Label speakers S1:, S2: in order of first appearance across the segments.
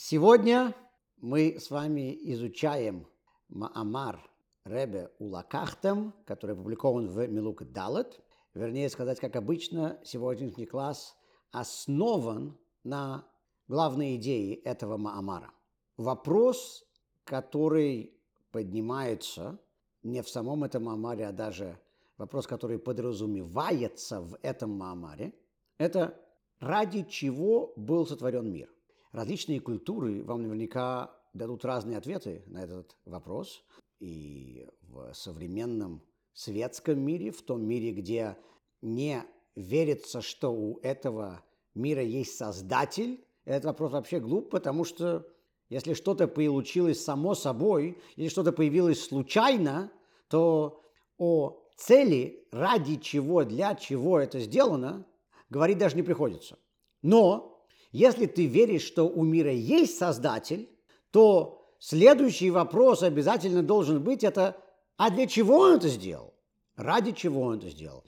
S1: Сегодня мы с вами изучаем Маамар Ребе Улакахтем, который опубликован в Милук Далет. Вернее сказать, как обычно, сегодняшний класс основан на главной идее этого Маамара. Вопрос, который поднимается не в самом этом Маамаре, а даже вопрос, который подразумевается в этом Маамаре, это ради чего был сотворен мир. Различные культуры вам наверняка дадут разные ответы на этот вопрос. И в современном светском мире, в том мире, где не верится, что у этого мира есть создатель, этот вопрос вообще глуп, потому что если что-то получилось само собой, или что-то появилось случайно, то о цели, ради чего, для чего это сделано, говорить даже не приходится. Но если ты веришь, что у мира есть Создатель, то следующий вопрос обязательно должен быть это, а для чего он это сделал? Ради чего он это сделал?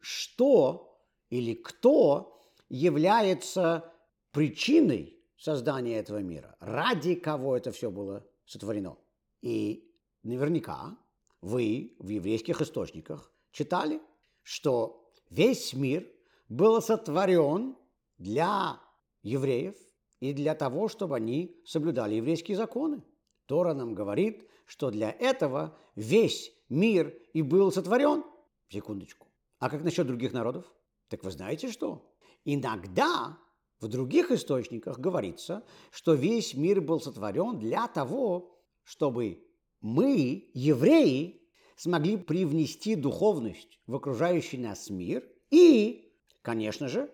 S1: Что или кто является причиной создания этого мира? Ради кого это все было сотворено? И наверняка вы в еврейских источниках читали, что весь мир был сотворен для евреев и для того, чтобы они соблюдали еврейские законы. Тора нам говорит, что для этого весь мир и был сотворен. Секундочку. А как насчет других народов? Так вы знаете что? Иногда в других источниках говорится, что весь мир был сотворен для того, чтобы мы, евреи, смогли привнести духовность в окружающий нас мир и, конечно же,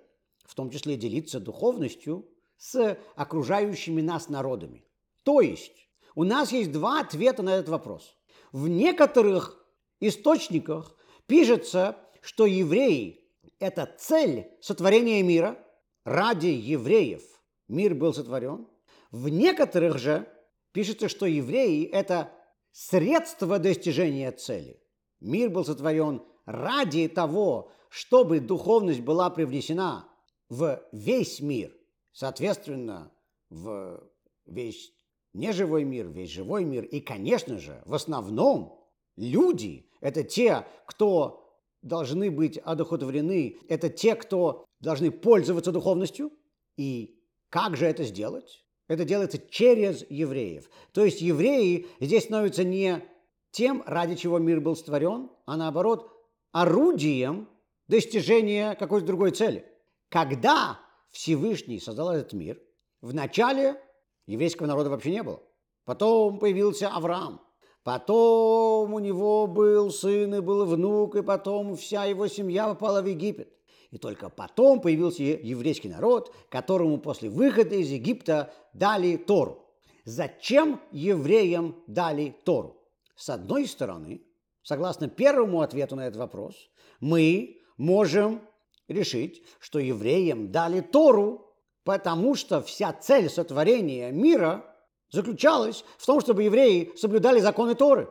S1: в том числе делиться духовностью с окружающими нас народами. То есть у нас есть два ответа на этот вопрос. В некоторых источниках пишется, что евреи – это цель сотворения мира, ради евреев мир был сотворен. В некоторых же пишется, что евреи – это средство достижения цели. Мир был сотворен ради того, чтобы духовность была привнесена в весь мир, соответственно, в весь неживой мир, весь живой мир. И, конечно же, в основном люди – это те, кто должны быть одухотворены, это те, кто должны пользоваться духовностью. И как же это сделать? Это делается через евреев. То есть евреи здесь становятся не тем, ради чего мир был створен, а наоборот, орудием достижения какой-то другой цели – когда Всевышний создал этот мир, в начале еврейского народа вообще не было. Потом появился Авраам. Потом у него был сын и был внук, и потом вся его семья попала в Египет. И только потом появился еврейский народ, которому после выхода из Египта дали Тору. Зачем евреям дали Тору? С одной стороны, согласно первому ответу на этот вопрос, мы можем решить, что евреям дали Тору, потому что вся цель сотворения мира заключалась в том, чтобы евреи соблюдали законы Торы.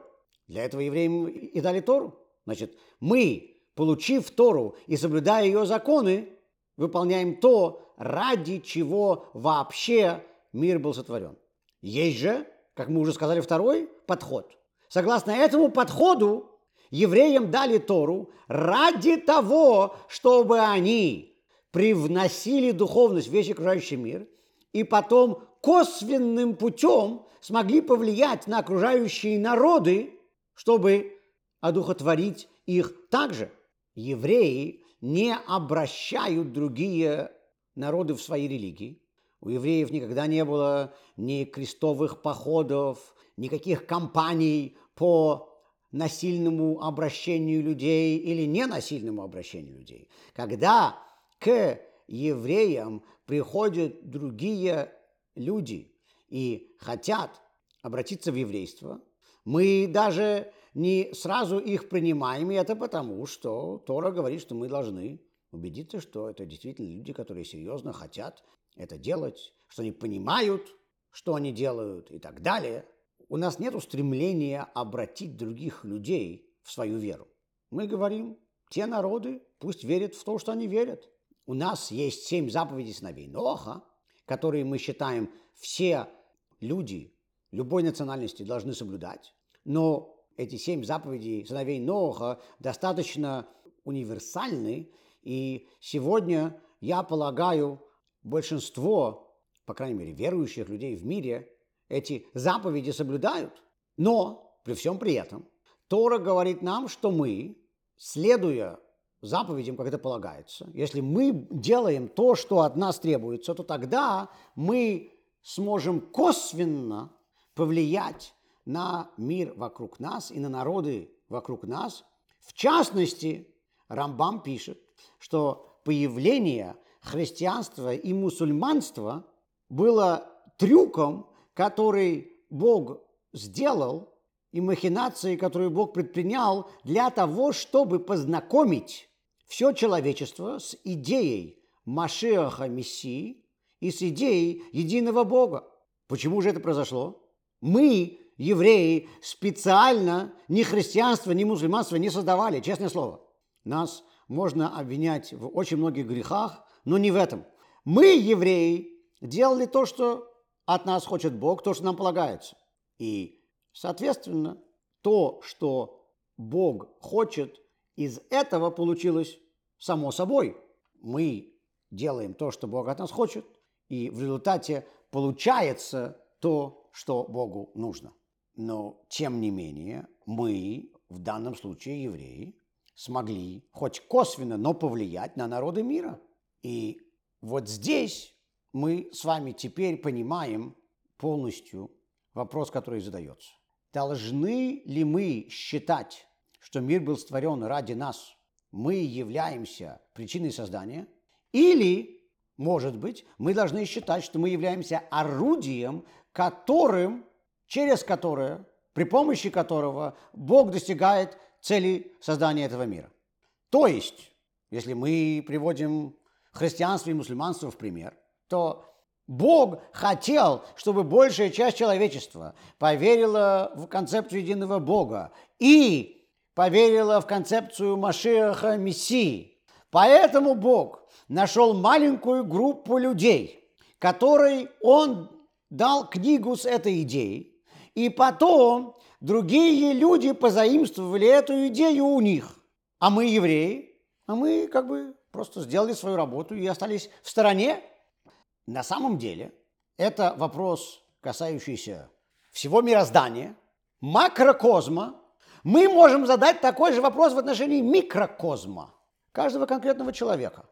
S1: Для этого евреям и дали Тору. Значит, мы, получив Тору и соблюдая ее законы, выполняем то, ради чего вообще мир был сотворен. Есть же, как мы уже сказали, второй подход. Согласно этому подходу, евреям дали Тору ради того, чтобы они привносили духовность в весь окружающий мир и потом косвенным путем смогли повлиять на окружающие народы, чтобы одухотворить их также. Евреи не обращают другие народы в свои религии. У евреев никогда не было ни крестовых походов, никаких кампаний по насильному обращению людей или ненасильному обращению людей. Когда к евреям приходят другие люди и хотят обратиться в еврейство, мы даже не сразу их принимаем, и это потому, что Тора говорит, что мы должны убедиться, что это действительно люди, которые серьезно хотят это делать, что они понимают, что они делают и так далее – у нас нет стремления обратить других людей в свою веру. Мы говорим, те народы пусть верят в то, что они верят. У нас есть семь заповедей сыновей Ноха, которые мы считаем все люди любой национальности должны соблюдать, но эти семь заповедей сыновей Ноха достаточно универсальны, и сегодня, я полагаю, большинство, по крайней мере, верующих людей в мире эти заповеди соблюдают. Но при всем при этом Тора говорит нам, что мы, следуя заповедям, как это полагается, если мы делаем то, что от нас требуется, то тогда мы сможем косвенно повлиять на мир вокруг нас и на народы вокруг нас. В частности, Рамбам пишет, что появление христианства и мусульманства было трюком, который Бог сделал, и махинацией, которую Бог предпринял для того, чтобы познакомить все человечество с идеей Машеха Мессии и с идеей единого Бога. Почему же это произошло? Мы, евреи, специально ни христианство, ни мусульманство не создавали, честное слово. Нас можно обвинять в очень многих грехах, но не в этом. Мы, евреи, делали то, что от нас хочет Бог, то, что нам полагается. И, соответственно, то, что Бог хочет, из этого получилось само собой. Мы делаем то, что Бог от нас хочет, и в результате получается то, что Богу нужно. Но, тем не менее, мы, в данном случае евреи, смогли хоть косвенно, но повлиять на народы мира. И вот здесь мы с вами теперь понимаем полностью вопрос, который задается. Должны ли мы считать, что мир был створен ради нас, мы являемся причиной создания, или, может быть, мы должны считать, что мы являемся орудием, которым, через которое, при помощи которого Бог достигает цели создания этого мира. То есть, если мы приводим христианство и мусульманство в пример, то Бог хотел, чтобы большая часть человечества поверила в концепцию единого Бога и поверила в концепцию Машиаха Мессии. Поэтому Бог нашел маленькую группу людей, которой Он дал книгу с этой идеей, и потом другие люди позаимствовали эту идею у них. А мы евреи, а мы как бы просто сделали свою работу и остались в стороне. На самом деле это вопрос, касающийся всего мироздания, макрокозма. Мы можем задать такой же вопрос в отношении микрокозма, каждого конкретного человека.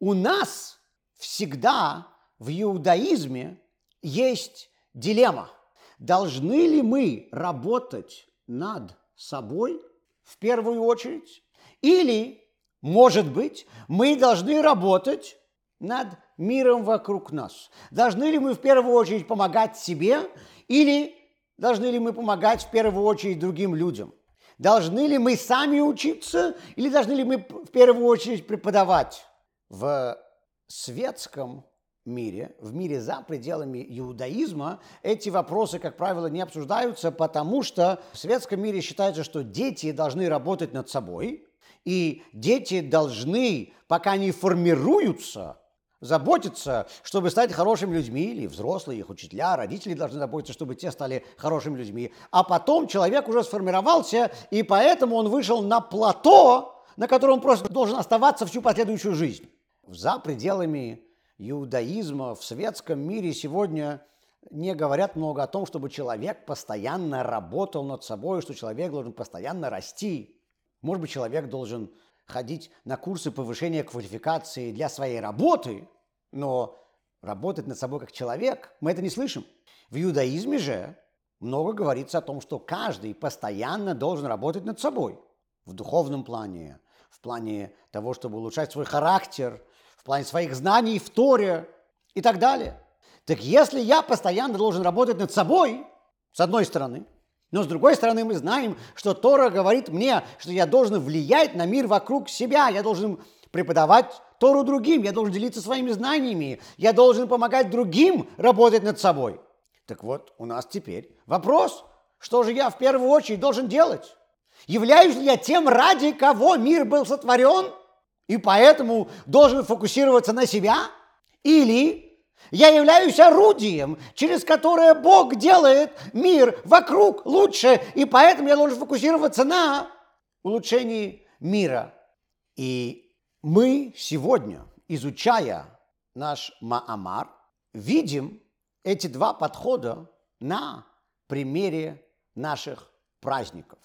S1: У нас всегда в иудаизме есть дилемма. Должны ли мы работать над собой в первую очередь? Или, может быть, мы должны работать над миром вокруг нас? Должны ли мы в первую очередь помогать себе или должны ли мы помогать в первую очередь другим людям? Должны ли мы сами учиться или должны ли мы в первую очередь преподавать? В светском мире, в мире за пределами иудаизма, эти вопросы, как правило, не обсуждаются, потому что в светском мире считается, что дети должны работать над собой, и дети должны, пока они формируются, заботиться, чтобы стать хорошими людьми, или взрослые, их учителя, родители должны заботиться, чтобы те стали хорошими людьми. А потом человек уже сформировался, и поэтому он вышел на плато, на котором он просто должен оставаться всю последующую жизнь. За пределами иудаизма в светском мире сегодня не говорят много о том, чтобы человек постоянно работал над собой, что человек должен постоянно расти. Может быть, человек должен ходить на курсы повышения квалификации для своей работы, но работать над собой как человек, мы это не слышим. В иудаизме же много говорится о том, что каждый постоянно должен работать над собой в духовном плане, в плане того, чтобы улучшать свой характер, плане своих знаний в Торе и так далее. Так если я постоянно должен работать над собой, с одной стороны, но с другой стороны мы знаем, что Тора говорит мне, что я должен влиять на мир вокруг себя, я должен преподавать Тору другим, я должен делиться своими знаниями, я должен помогать другим работать над собой. Так вот, у нас теперь вопрос, что же я в первую очередь должен делать? Являюсь ли я тем, ради кого мир был сотворен – и поэтому должен фокусироваться на себя? Или Я являюсь орудием, через которое Бог делает мир вокруг лучше, и поэтому я должен фокусироваться на улучшении мира. И мы сегодня, изучая наш Маамар, видим эти два подхода на примере наших праздников.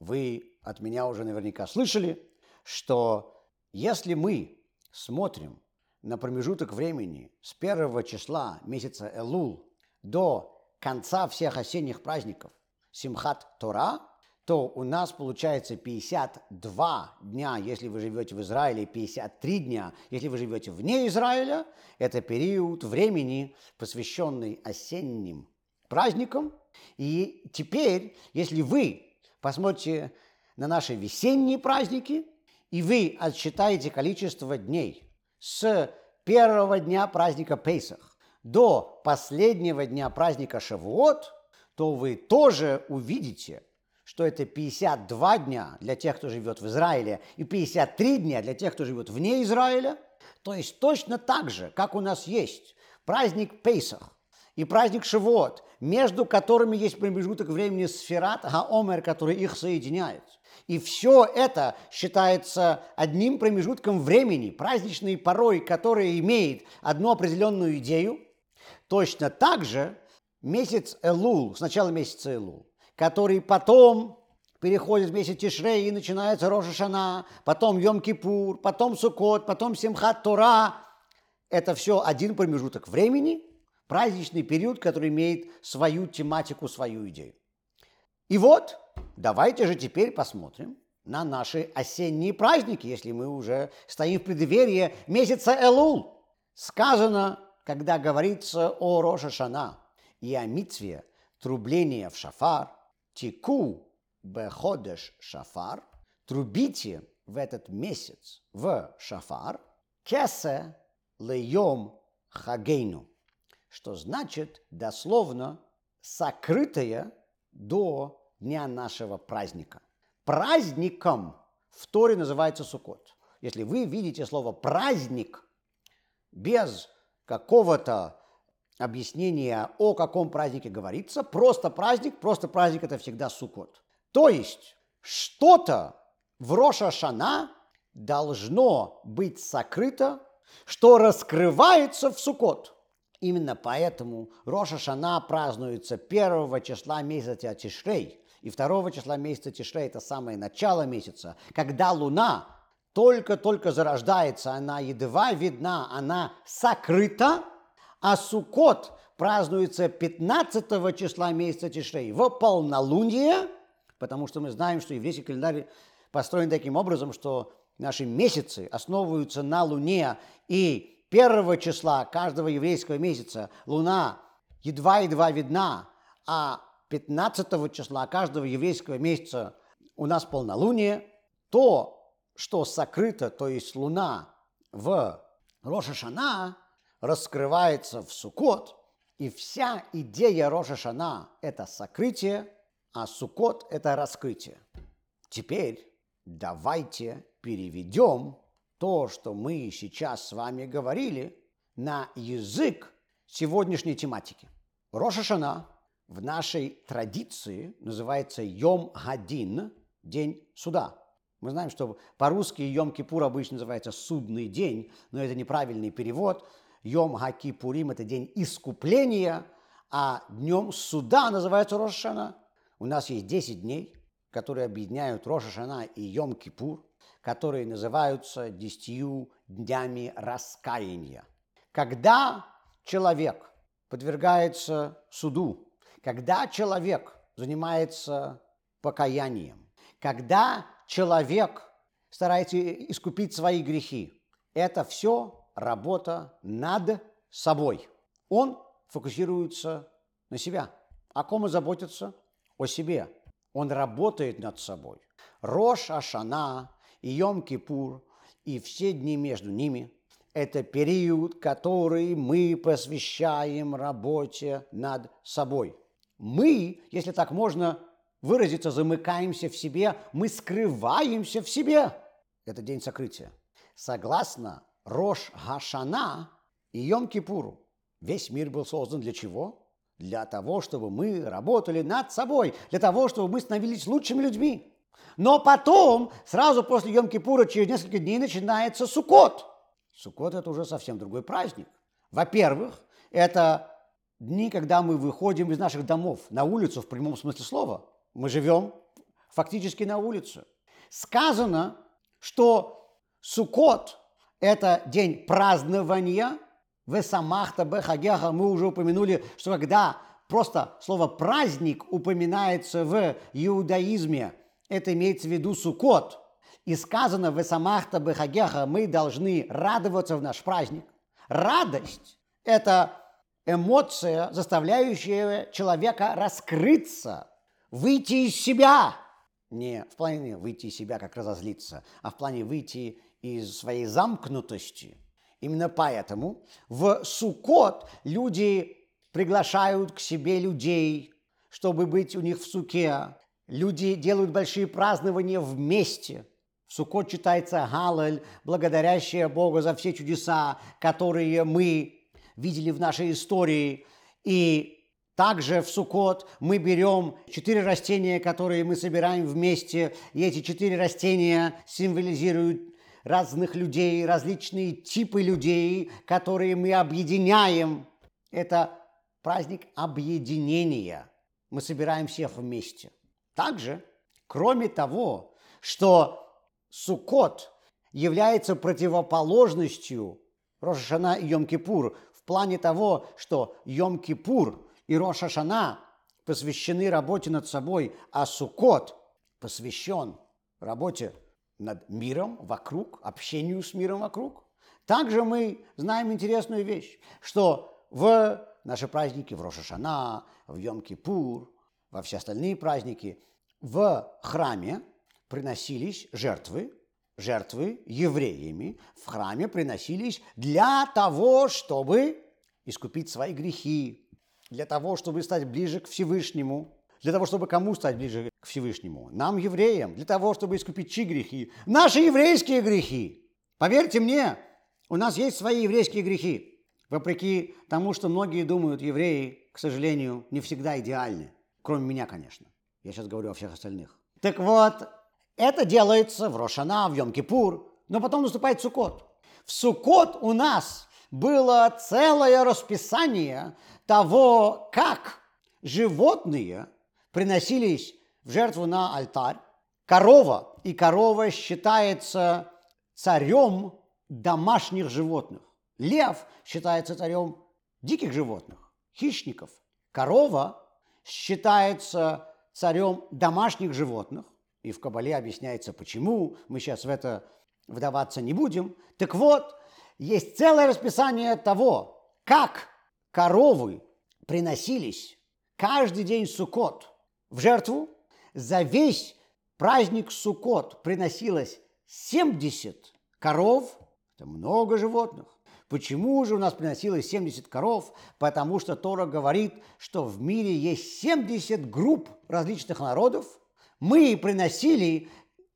S1: Вы от меня уже наверняка слышали, что если мы смотрим на промежуток времени с первого числа месяца Элул до конца всех осенних праздников Симхат Тора, то у нас получается 52 дня, если вы живете в Израиле, 53 дня, если вы живете вне Израиля. Это период времени, посвященный осенним праздникам. И теперь, если вы посмотрите на наши весенние праздники, и вы отсчитаете количество дней с первого дня праздника Пейсах до последнего дня праздника Шавуот, то вы тоже увидите, что это 52 дня для тех, кто живет в Израиле, и 53 дня для тех, кто живет вне Израиля. То есть точно так же, как у нас есть праздник Пейсах и праздник Шавуот, между которыми есть промежуток времени Сферат Гаомер, который их соединяет – и все это считается одним промежутком времени, праздничной порой, которая имеет одну определенную идею. Точно так же месяц Элул, сначала месяца Элул, который потом переходит в месяц Тишрей и начинается Роша Шана, потом Йом-Кипур, потом Сукот, потом Симхат Тора. Это все один промежуток времени, праздничный период, который имеет свою тематику, свою идею. И вот давайте же теперь посмотрим на наши осенние праздники, если мы уже стоим в преддверии месяца Элул. Сказано, когда говорится о Роша Шана и о митве трубления в шафар, тику беходеш шафар, трубите в этот месяц в шафар, кесе лейом хагейну, что значит дословно сокрытое до дня нашего праздника. Праздником в Торе называется Суккот. Если вы видите слово «праздник» без какого-то объяснения, о каком празднике говорится, просто праздник, просто праздник – это всегда Суккот. То есть что-то в Роша Шана должно быть сокрыто, что раскрывается в Суккот. Именно поэтому Роша Шана празднуется первого числа месяца Тишрей – и второго числа месяца Тишре, это самое начало месяца, когда луна только-только зарождается, она едва видна, она сокрыта, а Суккот празднуется 15 числа месяца Тишрей в полнолуние, потому что мы знаем, что еврейский календарь построен таким образом, что наши месяцы основываются на Луне, и первого числа каждого еврейского месяца Луна едва-едва видна, а 15 числа каждого еврейского месяца у нас полнолуние, то, что сокрыто, то есть луна в Рошашана, раскрывается в Сукот, и вся идея Рошашана – это сокрытие, а Сукот – это раскрытие. Теперь давайте переведем то, что мы сейчас с вами говорили, на язык сегодняшней тематики. Рошашана в нашей традиции называется Йом Гадин, день суда. Мы знаем, что по-русски Йом Кипур обычно называется судный день, но это неправильный перевод. Йом Хакипурим – это день искупления, а днем суда называется Рошашана. У нас есть 10 дней, которые объединяют Рошашана и Йом Кипур, которые называются десятью днями раскаяния. Когда человек подвергается суду, когда человек занимается покаянием, когда человек старается искупить свои грехи, это все работа над собой. Он фокусируется на себя. О ком он заботится? О себе. Он работает над собой. Рош Ашана и Йом-Кипур и все дни между ними – это период, который мы посвящаем работе над собой – мы, если так можно выразиться, замыкаемся в себе, мы скрываемся в себе. Это день сокрытия. Согласно Рош Гашана и Йом Кипуру, Весь мир был создан для чего? Для того, чтобы мы работали над собой, для того, чтобы мы становились лучшими людьми. Но потом, сразу после Йом-Кипура, через несколько дней начинается Суккот. Суккот – это уже совсем другой праздник. Во-первых, это дни, когда мы выходим из наших домов на улицу в прямом смысле слова. Мы живем фактически на улице. Сказано, что Суккот – это день празднования. Весамахта бехагеха мы уже упомянули, что когда просто слово «праздник» упоминается в иудаизме, это имеется в виду Суккот. И сказано в Весамахта бехагеха мы должны радоваться в наш праздник. Радость – это эмоция, заставляющая человека раскрыться, выйти из себя. Не в плане выйти из себя, как разозлиться, а в плане выйти из своей замкнутости. Именно поэтому в Суккот люди приглашают к себе людей, чтобы быть у них в суке. Люди делают большие празднования вместе. В Суккот читается Галаль, благодарящая Бога за все чудеса, которые мы видели в нашей истории. И также в Суккот мы берем четыре растения, которые мы собираем вместе, и эти четыре растения символизируют разных людей, различные типы людей, которые мы объединяем. Это праздник объединения. Мы собираем всех вместе. Также, кроме того, что Суккот является противоположностью Рошашана и Йом-Кипур в плане того, что Йом-Кипур и Рошашана посвящены работе над собой, а Суккот посвящен работе над миром вокруг, общению с миром вокруг. Также мы знаем интересную вещь, что в наши праздники, в Рошашана, в Йом-Кипур, во все остальные праздники, в храме приносились жертвы, жертвы евреями в храме приносились для того, чтобы искупить свои грехи, для того, чтобы стать ближе к Всевышнему, для того, чтобы кому стать ближе к Всевышнему? Нам, евреям, для того, чтобы искупить чьи грехи? Наши еврейские грехи. Поверьте мне, у нас есть свои еврейские грехи. Вопреки тому, что многие думают, евреи, к сожалению, не всегда идеальны. Кроме меня, конечно. Я сейчас говорю о всех остальных. Так вот, это делается в Рошана, в Йом-Кипур, но потом наступает Суккот. В Суккот у нас было целое расписание того, как животные приносились в жертву на алтарь. Корова, и корова считается царем домашних животных. Лев считается царем диких животных, хищников. Корова считается царем домашних животных. И в Кабале объясняется, почему. Мы сейчас в это вдаваться не будем. Так вот, есть целое расписание того, как коровы приносились каждый день Суккот в жертву. За весь праздник Суккот приносилось 70 коров, это много животных. Почему же у нас приносилось 70 коров? Потому что Тора говорит, что в мире есть 70 групп различных народов. Мы приносили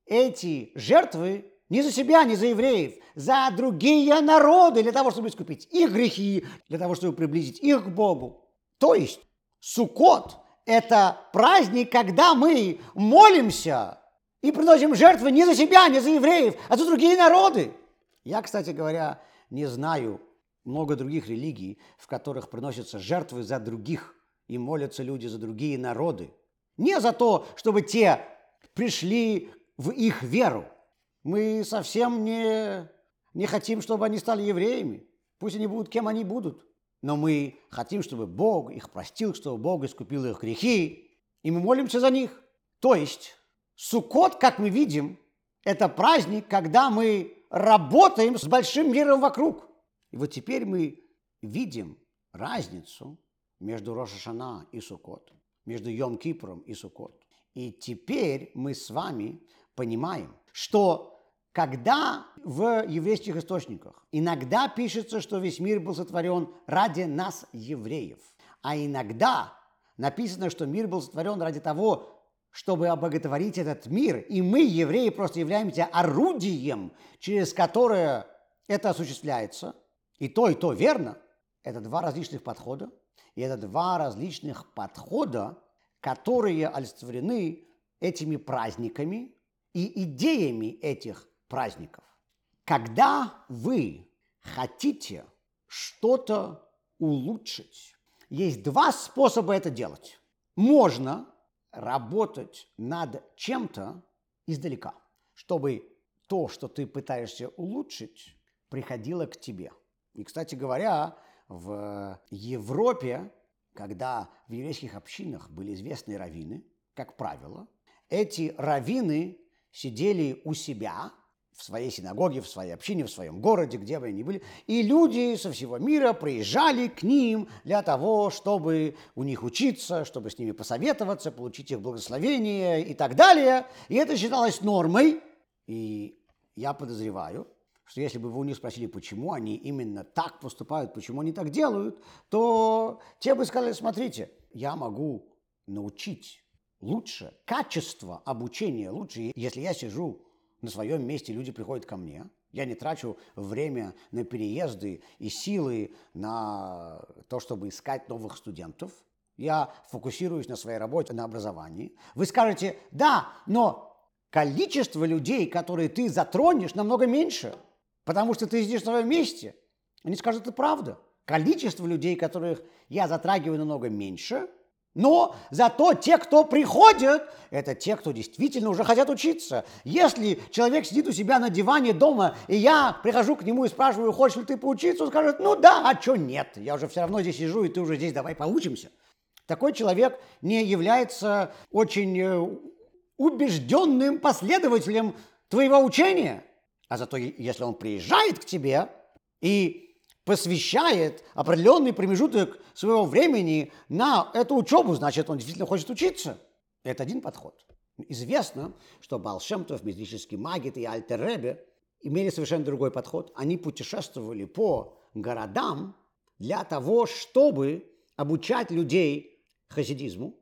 S1: эти жертвы не за себя, не за евреев, за другие народы, для того, чтобы искупить их грехи, для того, чтобы приблизить их к Богу. То есть Суккот – это праздник, когда мы молимся и приносим жертвы не за себя, не за евреев, а за другие народы. Я, кстати говоря, не знаю много других религий, в которых приносятся жертвы за других и молятся люди за другие народы. Не за то, чтобы те пришли в их веру. Мы совсем не, не хотим, чтобы они стали евреями. Пусть они будут кем они будут. Но мы хотим, чтобы Бог их простил, чтобы Бог искупил их грехи, и мы молимся за них. То есть Суккот, как мы видим, это праздник, когда мы работаем с большим миром вокруг. И вот теперь мы видим разницу между Рошашана и Суккот, между Йом-Кипром и Суккот. И теперь мы с вами понимаем, что когда в еврейских источниках иногда пишется, что весь мир был сотворен ради нас, евреев, а иногда написано, что мир был сотворен ради того, чтобы обоготворить этот мир, и мы, евреи, просто являемся орудием, через которое это осуществляется, и то, и то верно, Это два различных подхода, и это два различных подхода, которые олицетворены этими праздниками и идеями этих праздников. Когда вы хотите что-то улучшить, есть два способа это делать. Можно работать над чем-то издалека, чтобы то, что ты пытаешься улучшить, приходило к тебе. И, кстати говоря, в Европе, когда в еврейских общинах были известные раввины, как правило, эти раввины сидели у себя в своей синагоге, в своей общине, в своем городе, где бы они были, и люди со всего мира приезжали к ним для того, чтобы у них учиться, чтобы с ними посоветоваться, получить их благословение и так далее. И это считалось нормой, и я подозреваю, что если бы вы у них спросили, почему они именно так поступают, почему они так делают, то те бы сказали, смотрите, я могу научить лучше, качество обучения лучше, если я сижу на своем месте, люди приходят ко мне, я не трачу время на переезды и силы на то, чтобы искать новых студентов. Я фокусируюсь на своей работе, на образовании. Вы скажете, да, но количество людей, которые ты затронешь, намного меньше – потому что ты сидишь на своем месте. Они скажут, это правда. Количество людей, которых я затрагиваю, намного меньше, но зато те, кто приходят, это те, кто действительно уже хотят учиться. Если человек сидит у себя на диване дома, и я прихожу к нему и спрашиваю, хочешь ли ты поучиться, он скажет, ну да, а что нет, я уже все равно здесь сижу, и ты уже здесь, давай поучимся. Такой человек не является очень э, убежденным последователем твоего учения. А зато если он приезжает к тебе и посвящает определенный промежуток своего времени на эту учебу, значит, он действительно хочет учиться. Это один подход. Известно, что Балшемтов, мистический магит и Альтер имели совершенно другой подход. Они путешествовали по городам для того, чтобы обучать людей хасидизму.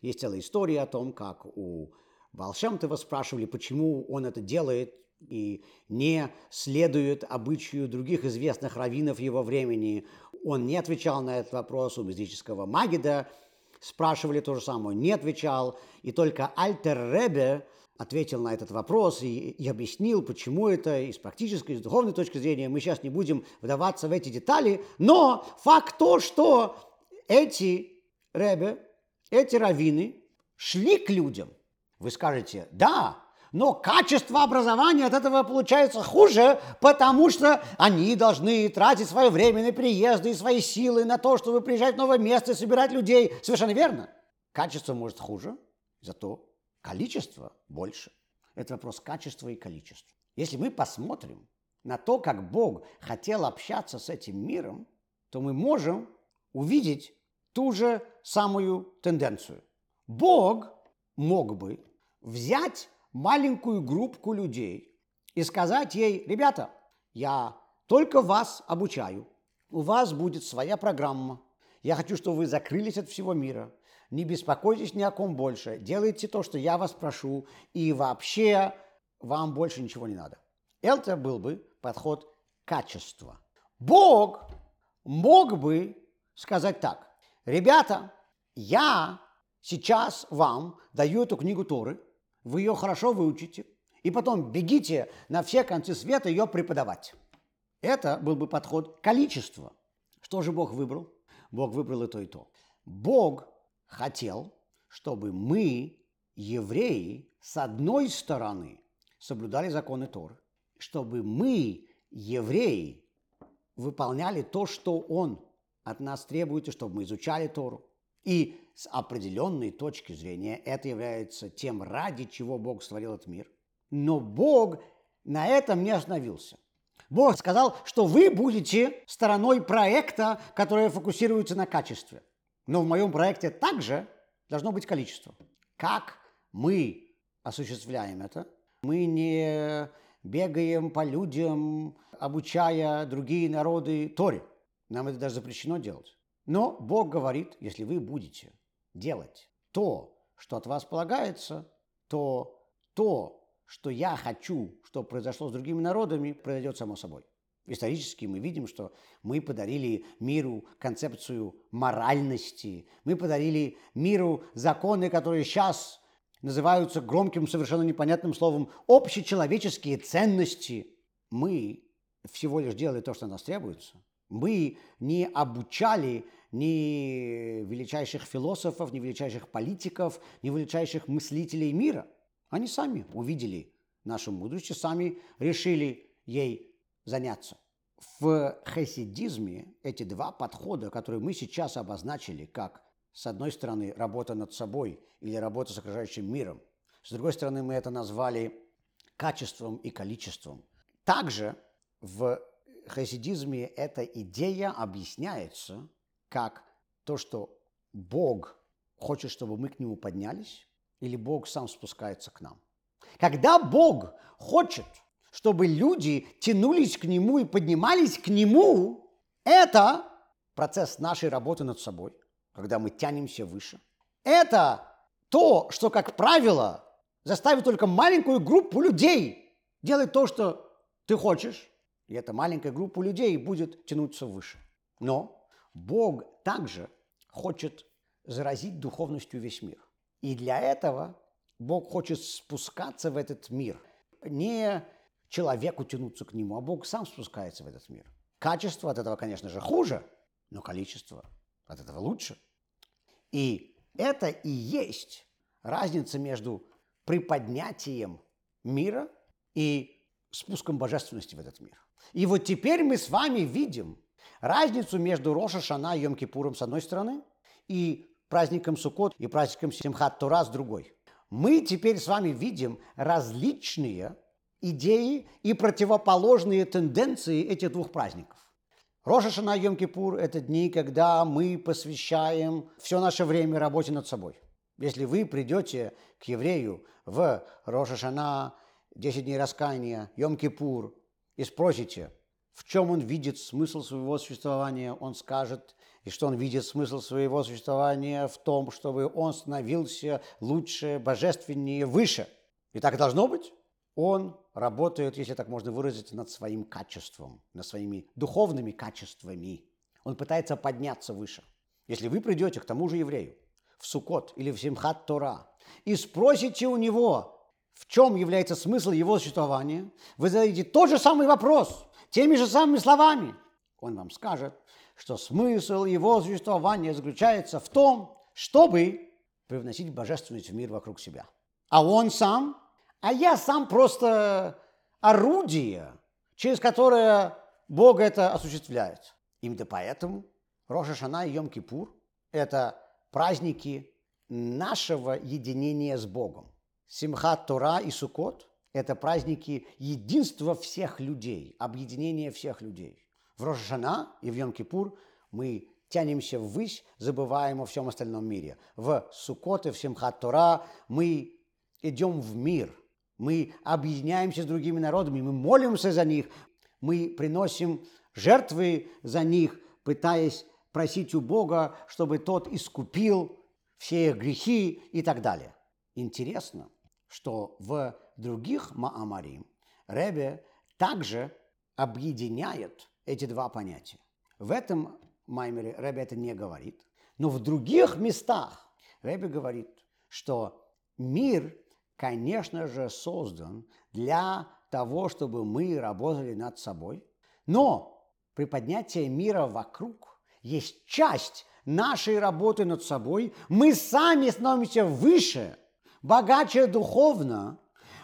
S1: Есть целая история о том, как у Балшемтова спрашивали, почему он это делает, и не следует обычаю других известных раввинов его времени. Он не отвечал на этот вопрос у мистического Магида, спрашивали то же самое, не отвечал, и только Альтер Ребе ответил на этот вопрос и, и объяснил, почему это и с практической, и духовной точки зрения. Мы сейчас не будем вдаваться в эти детали, но факт то, что эти Ребе, эти раввины шли к людям. Вы скажете, да, но качество образования от этого получается хуже, потому что они должны тратить свое время на переезды и свои силы на то, чтобы приезжать в новое место и собирать людей. Совершенно верно. Качество может хуже, зато количество больше. Это вопрос качества и количества. Если мы посмотрим на то, как Бог хотел общаться с этим миром, то мы можем увидеть ту же самую тенденцию. Бог мог бы взять маленькую группку людей и сказать ей, ребята, я только вас обучаю, у вас будет своя программа, я хочу, чтобы вы закрылись от всего мира, не беспокойтесь ни о ком больше, делайте то, что я вас прошу, и вообще вам больше ничего не надо. Это был бы подход качества. Бог мог бы сказать так, ребята, я сейчас вам даю эту книгу Торы – вы ее хорошо выучите, и потом бегите на все концы света ее преподавать. Это был бы подход количества. Что же Бог выбрал? Бог выбрал и то, и то. Бог хотел, чтобы мы, евреи, с одной стороны соблюдали законы Торы, чтобы мы, евреи, выполняли то, что Он от нас требует, и чтобы мы изучали Тору. И с определенной точки зрения это является тем, ради чего Бог створил этот мир. Но Бог на этом не остановился. Бог сказал, что вы будете стороной проекта, который фокусируется на качестве. Но в моем проекте также должно быть количество. Как мы осуществляем это? Мы не бегаем по людям, обучая другие народы Торе. Нам это даже запрещено делать. Но Бог говорит, если вы будете делать то, что от вас полагается, то то, что я хочу, чтобы произошло с другими народами, произойдет само собой. Исторически мы видим, что мы подарили миру концепцию моральности, мы подарили миру законы, которые сейчас называются громким, совершенно непонятным словом общечеловеческие ценности. Мы всего лишь делали то, что нас требуется. Мы не обучали ни величайших философов, ни величайших политиков, ни величайших мыслителей мира. Они сами увидели нашу мудрость и сами решили ей заняться. В хасидизме эти два подхода, которые мы сейчас обозначили как, с одной стороны, работа над собой или работа с окружающим миром, с другой стороны, мы это назвали качеством и количеством. Также в хасидизме эта идея объясняется как то, что Бог хочет, чтобы мы к Нему поднялись, или Бог сам спускается к нам. Когда Бог хочет, чтобы люди тянулись к Нему и поднимались к Нему, это процесс нашей работы над собой, когда мы тянемся выше. Это то, что, как правило, заставит только маленькую группу людей делать то, что ты хочешь, и эта маленькая группа людей будет тянуться выше. Но Бог также хочет заразить духовностью весь мир. И для этого Бог хочет спускаться в этот мир. Не человеку тянуться к нему, а Бог сам спускается в этот мир. Качество от этого, конечно же, хуже, но количество от этого лучше. И это и есть разница между приподнятием мира и спуском божественности в этот мир. И вот теперь мы с вами видим разницу между Роша Шана и Йом-Кипуром с одной стороны и праздником Суккот и праздником Симхат Тора с другой. Мы теперь с вами видим различные идеи и противоположные тенденции этих двух праздников. Роша Шана и Йом-Кипур – это дни, когда мы посвящаем все наше время работе над собой. Если вы придете к еврею в Роша Шана, 10 дней раскаяния, Йом-Кипур, и спросите, в чем он видит смысл своего существования, он скажет, и что он видит смысл своего существования в том, чтобы он становился лучше, божественнее, выше. И так должно быть. Он работает, если так можно выразить, над своим качеством, над своими духовными качествами. Он пытается подняться выше. Если вы придете к тому же еврею в Сукот или в Симхат Тора и спросите у него, в чем является смысл его существования, вы зададите тот же самый вопрос, теми же самыми словами. Он вам скажет, что смысл его существования заключается в том, чтобы привносить божественность в мир вокруг себя. А он сам, а я сам просто орудие, через которое Бог это осуществляет. Именно поэтому Роша Шана и Йом-Кипур – это праздники нашего единения с Богом. Симхат Тора и Сукот – это праздники единства всех людей, объединения всех людей. В Рожжана и в Йом-Кипур мы тянемся ввысь, забываем о всем остальном мире. В Сукот и в Симхат Тора мы идем в мир, мы объединяемся с другими народами, мы молимся за них, мы приносим жертвы за них, пытаясь просить у Бога, чтобы тот искупил все их грехи и так далее. Интересно, что в других Маамарим Ребе также объединяет эти два понятия. В этом Маймере Ребе это не говорит, но в других местах Ребе говорит, что мир, конечно же, создан для того, чтобы мы работали над собой, но при поднятии мира вокруг есть часть нашей работы над собой, мы сами становимся выше – богаче духовно,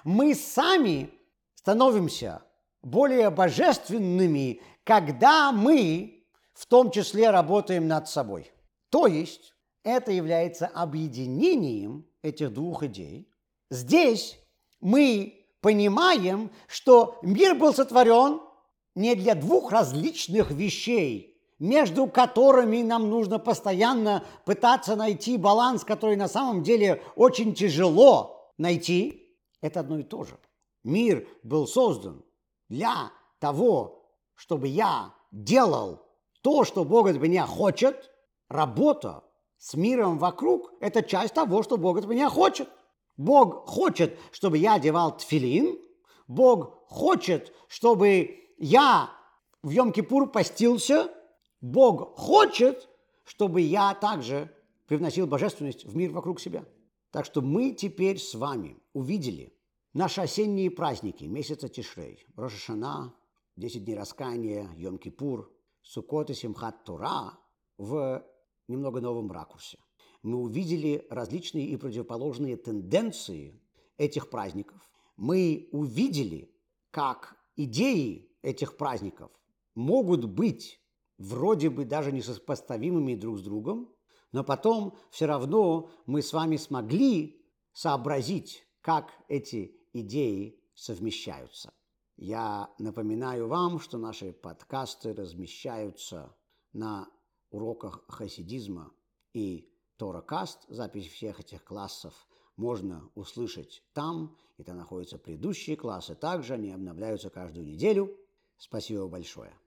S1: мы сами становимся более божественными, когда мы в том числе работаем над собой. То есть это является объединением этих двух идей. Здесь мы понимаем, что мир был сотворен не для двух различных вещей, между которыми нам нужно постоянно пытаться найти баланс, который на самом деле очень тяжело найти, это одно и то же. Мир был создан для того, чтобы я делал то, что Бог от меня хочет. Работа с миром вокруг – это часть того, что Бог от меня хочет. Бог хочет, чтобы я одевал тфилин. Бог хочет, чтобы я в Йом-Кипур постился, Бог хочет, чтобы я также привносил божественность в мир вокруг себя. Так что мы теперь с вами увидели наши осенние праздники месяца Тишрей, Рошашана, 10 дней раскаяния, Йом-Кипур, Суккот и Симхат Тура в немного новом ракурсе. Мы увидели различные и противоположные тенденции этих праздников. Мы увидели, как идеи этих праздников могут быть вроде бы даже несопоставимыми друг с другом, но потом все равно мы с вами смогли сообразить, как эти идеи совмещаются. Я напоминаю вам, что наши подкасты размещаются на уроках хасидизма и Торакаст. Запись всех этих классов можно услышать там, там находятся предыдущие классы. Также они обновляются каждую неделю. Спасибо большое.